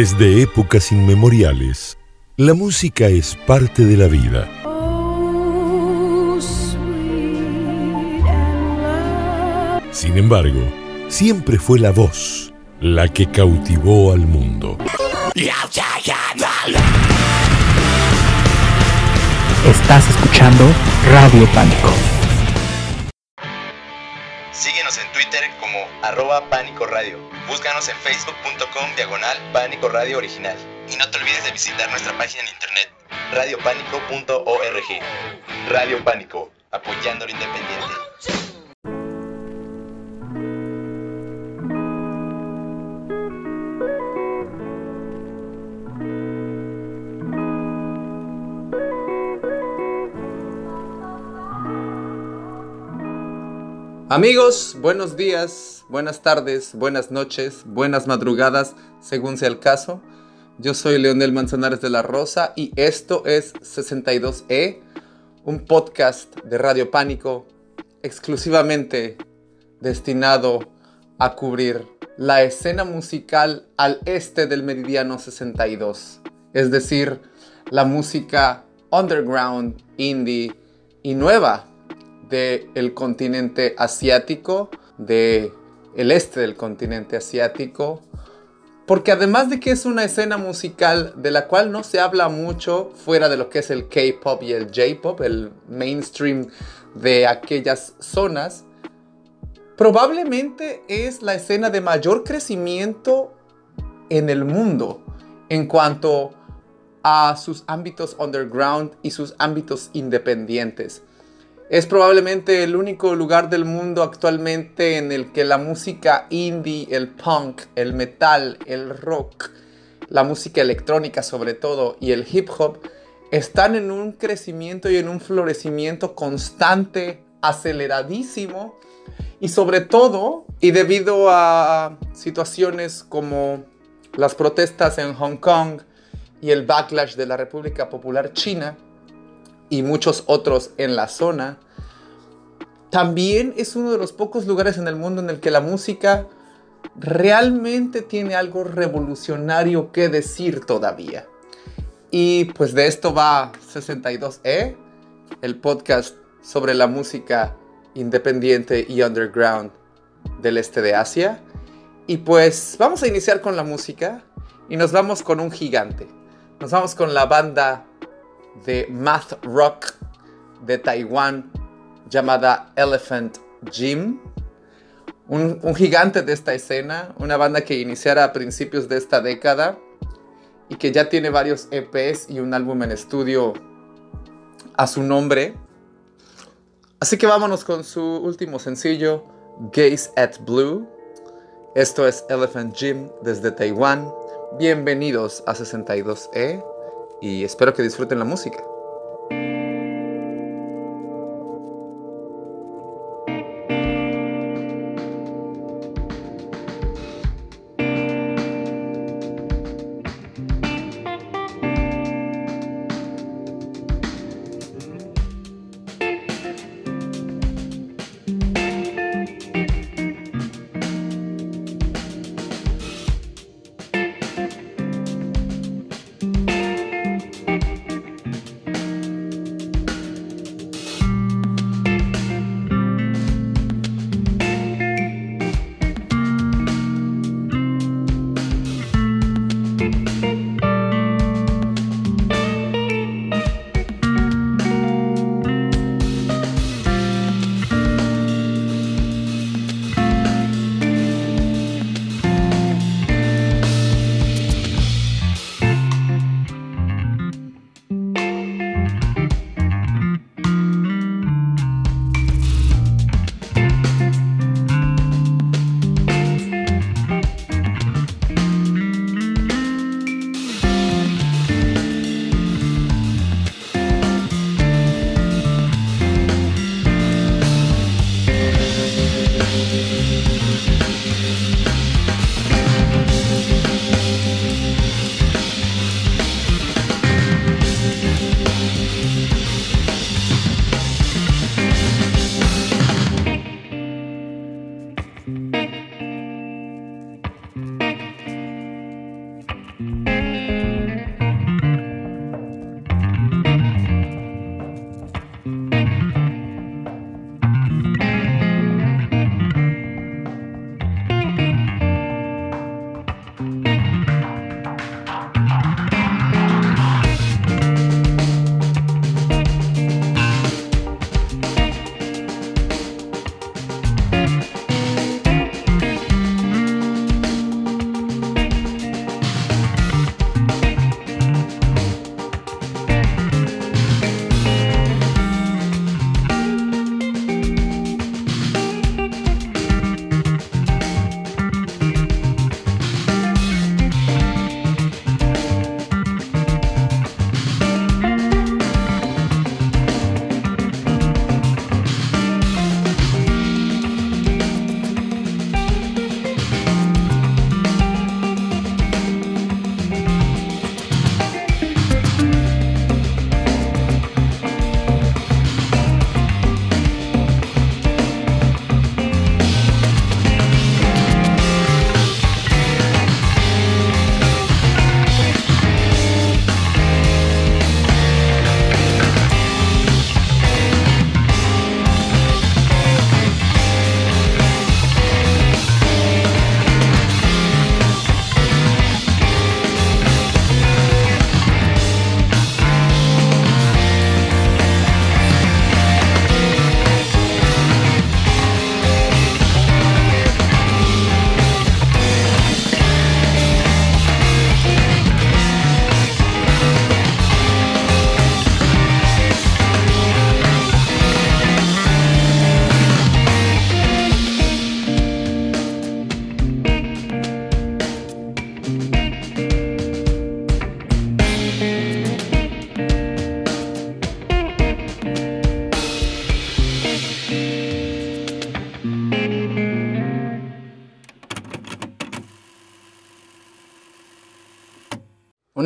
Desde épocas inmemoriales, la música es parte de la vida. Sin embargo, siempre fue la voz la que cautivó al mundo. Estás escuchando Radio Pánico. Síguenos en Twitter como arroba Pánico Radio. Búscanos en facebook.com diagonal Pánico Radio Original. Y no te olvides de visitar nuestra página en internet radiopánico.org. Radio Pánico, apoyando lo independiente. Amigos, buenos días, buenas tardes, buenas noches, buenas madrugadas, según sea el caso. Yo soy Leonel Manzanares de la Rosa y esto es 62E, un podcast de Radio Pánico exclusivamente destinado a cubrir la escena musical al este del meridiano 62, es decir, la música underground, indie y nueva del continente asiático, del el este del continente asiático, porque además de que es una escena musical de la cual no se habla mucho fuera de lo que es el K-pop y el J-pop, el mainstream de aquellas zonas, probablemente es la escena de mayor crecimiento en el mundo en cuanto a sus ámbitos underground y sus ámbitos independientes. Es probablemente el único lugar del mundo actualmente en el que la música indie, el punk, el metal, el rock, la música electrónica sobre todo y el hip hop están en un crecimiento y en un florecimiento constante, aceleradísimo y sobre todo, y debido a situaciones como las protestas en Hong Kong y el backlash de la República Popular China, y muchos otros en la zona, también es uno de los pocos lugares en el mundo en el que la música realmente tiene algo revolucionario que decir todavía. Y pues de esto va 62E, el podcast sobre la música independiente y underground del este de Asia. Y pues vamos a iniciar con la música y nos vamos con un gigante. Nos vamos con la banda de math rock de Taiwán llamada Elephant Gym. Un, gigante de esta escena, una banda que iniciara a principios de esta década y que ya tiene varios EPs y un álbum en estudio a su nombre. Así que vámonos con su último sencillo, Gaze at Blue. Esto es Elephant Gym desde Taiwán. Bienvenidos a 62E y espero que disfruten la música.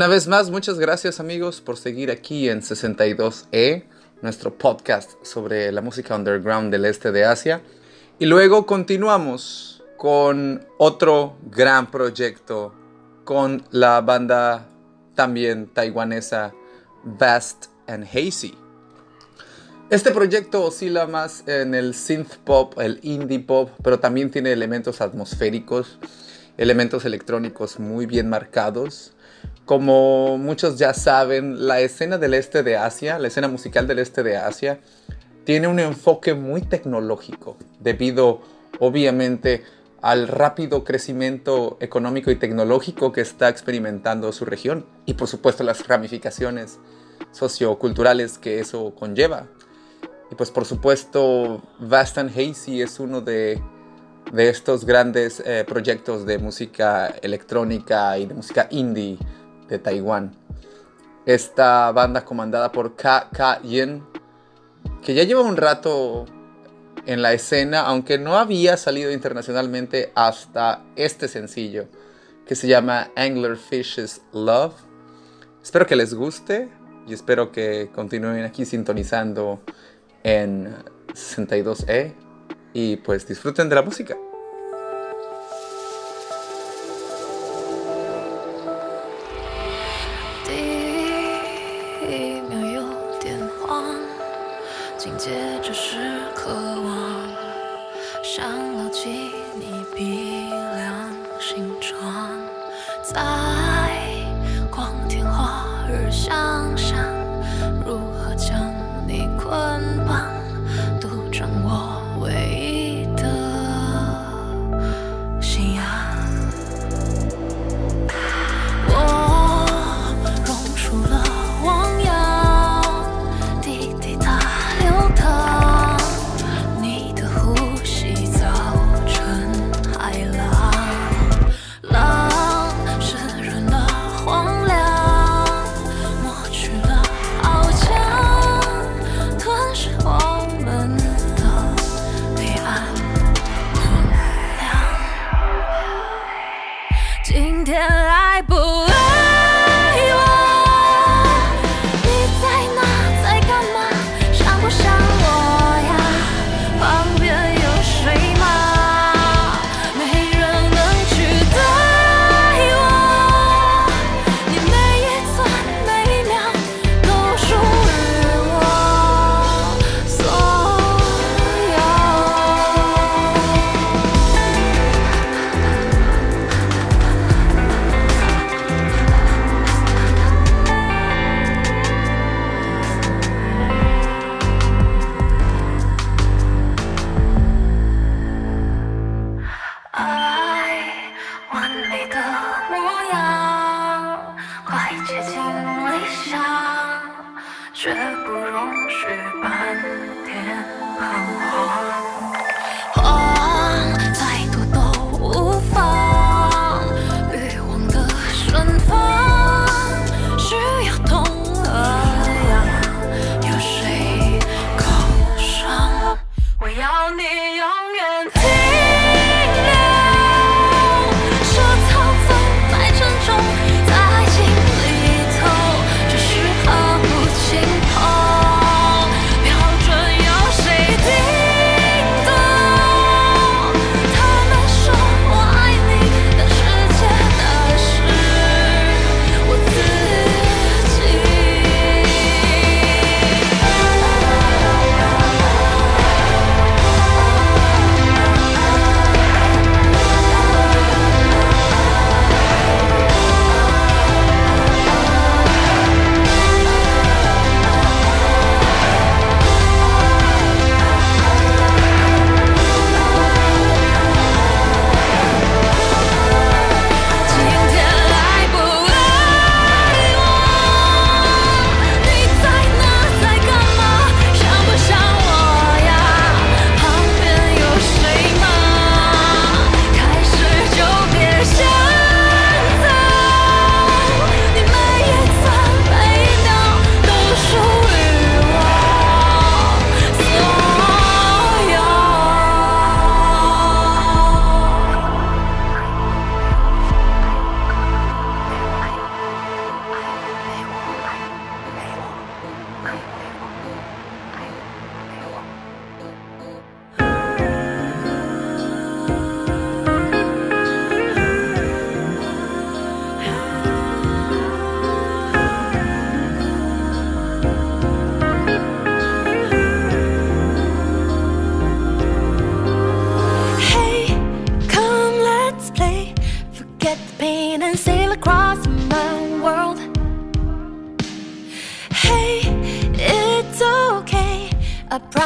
Una vez más, muchas gracias amigos por seguir aquí en 62E, nuestro podcast sobre la música underground del este de Asia. Y luego continuamos con otro gran proyecto con la banda también taiwanesa Vast and Hazy. Este proyecto oscila más en el synth pop, el indie pop, pero también tiene elementos atmosféricos, elementos electrónicos muy bien marcados. Como muchos ya saben, la escena del este de Asia, la escena musical del este de Asia, tiene un enfoque muy tecnológico, debido obviamente al rápido crecimiento económico y tecnológico que está experimentando su región y por supuesto las ramificaciones socioculturales que eso conlleva. Y pues por supuesto Vast and Hazy es uno de, de estos grandes eh, proyectos de música electrónica y de música indie de Taiwán. Esta banda comandada por K.K. Yin, que ya lleva un rato en la escena, aunque no había salido internacionalmente hasta este sencillo, que se llama Anglerfish's Love. Espero que les guste y espero que continúen aquí sintonizando en 62E y pues disfruten de la música.「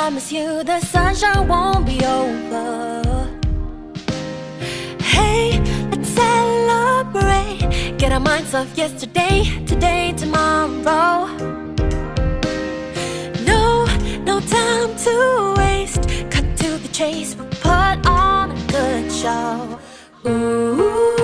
promise you the sunshine won't be over. Hey, let's celebrate. Get our minds off yesterday, today, tomorrow. No, no time to waste. Cut to the chase, we'll put on a good show. Ooh.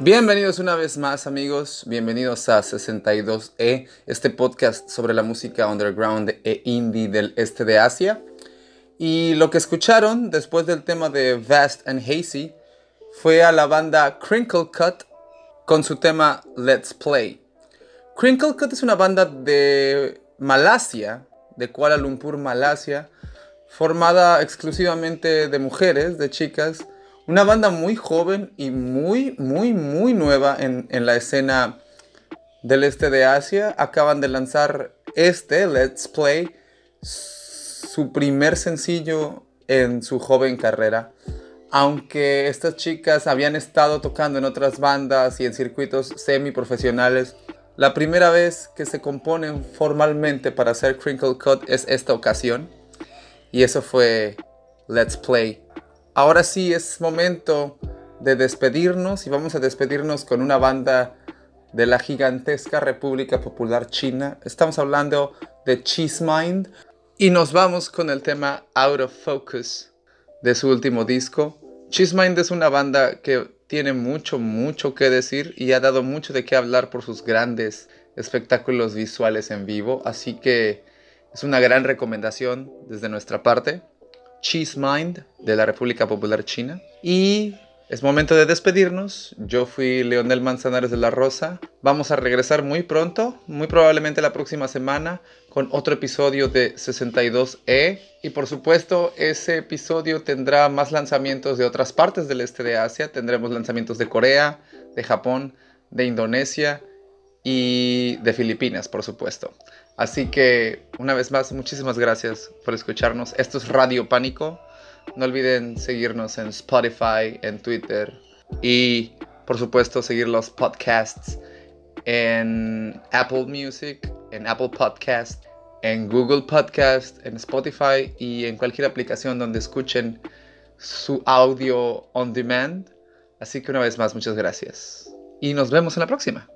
Bienvenidos una vez más amigos, bienvenidos a 62E, este podcast sobre la música underground e indie del este de Asia. Y lo que escucharon después del tema de Vast and Hazy fue a la banda Crinkle Cut con su tema Let's Play. Crinkle Cut es una banda de Malasia, de Kuala Lumpur, Malasia, formada exclusivamente de mujeres, de chicas. Una banda muy joven y muy, muy, muy nueva en, en la escena del este de Asia. Acaban de lanzar este, Let's Play, su primer sencillo en su joven carrera. Aunque estas chicas habían estado tocando en otras bandas y en circuitos semi-profesionales, la primera vez que se componen formalmente para hacer Crinkle Cut es esta ocasión. Y eso fue Let's Play. Ahora sí es momento de despedirnos y vamos a despedirnos con una banda de la gigantesca República Popular China. Estamos hablando de Cheese Mind y nos vamos con el tema Out of Focus de su último disco. Cheese Mind es una banda que tiene mucho, mucho que decir y ha dado mucho de qué hablar por sus grandes espectáculos visuales en vivo, así que es una gran recomendación desde nuestra parte. Cheese Mind de la República Popular China. Y es momento de despedirnos. Yo fui Leonel Manzanares de la Rosa. Vamos a regresar muy pronto, muy probablemente la próxima semana, con otro episodio de 62E. Y por supuesto, ese episodio tendrá más lanzamientos de otras partes del este de Asia. Tendremos lanzamientos de Corea, de Japón, de Indonesia y de Filipinas, por supuesto. Así que, una vez más, muchísimas gracias por escucharnos. Esto es Radio Pánico. No olviden seguirnos en Spotify, en Twitter y, por supuesto, seguir los podcasts en Apple Music, en Apple Podcast, en Google Podcast, en Spotify y en cualquier aplicación donde escuchen su audio on demand. Así que una vez más, muchas gracias. Y nos vemos en la próxima.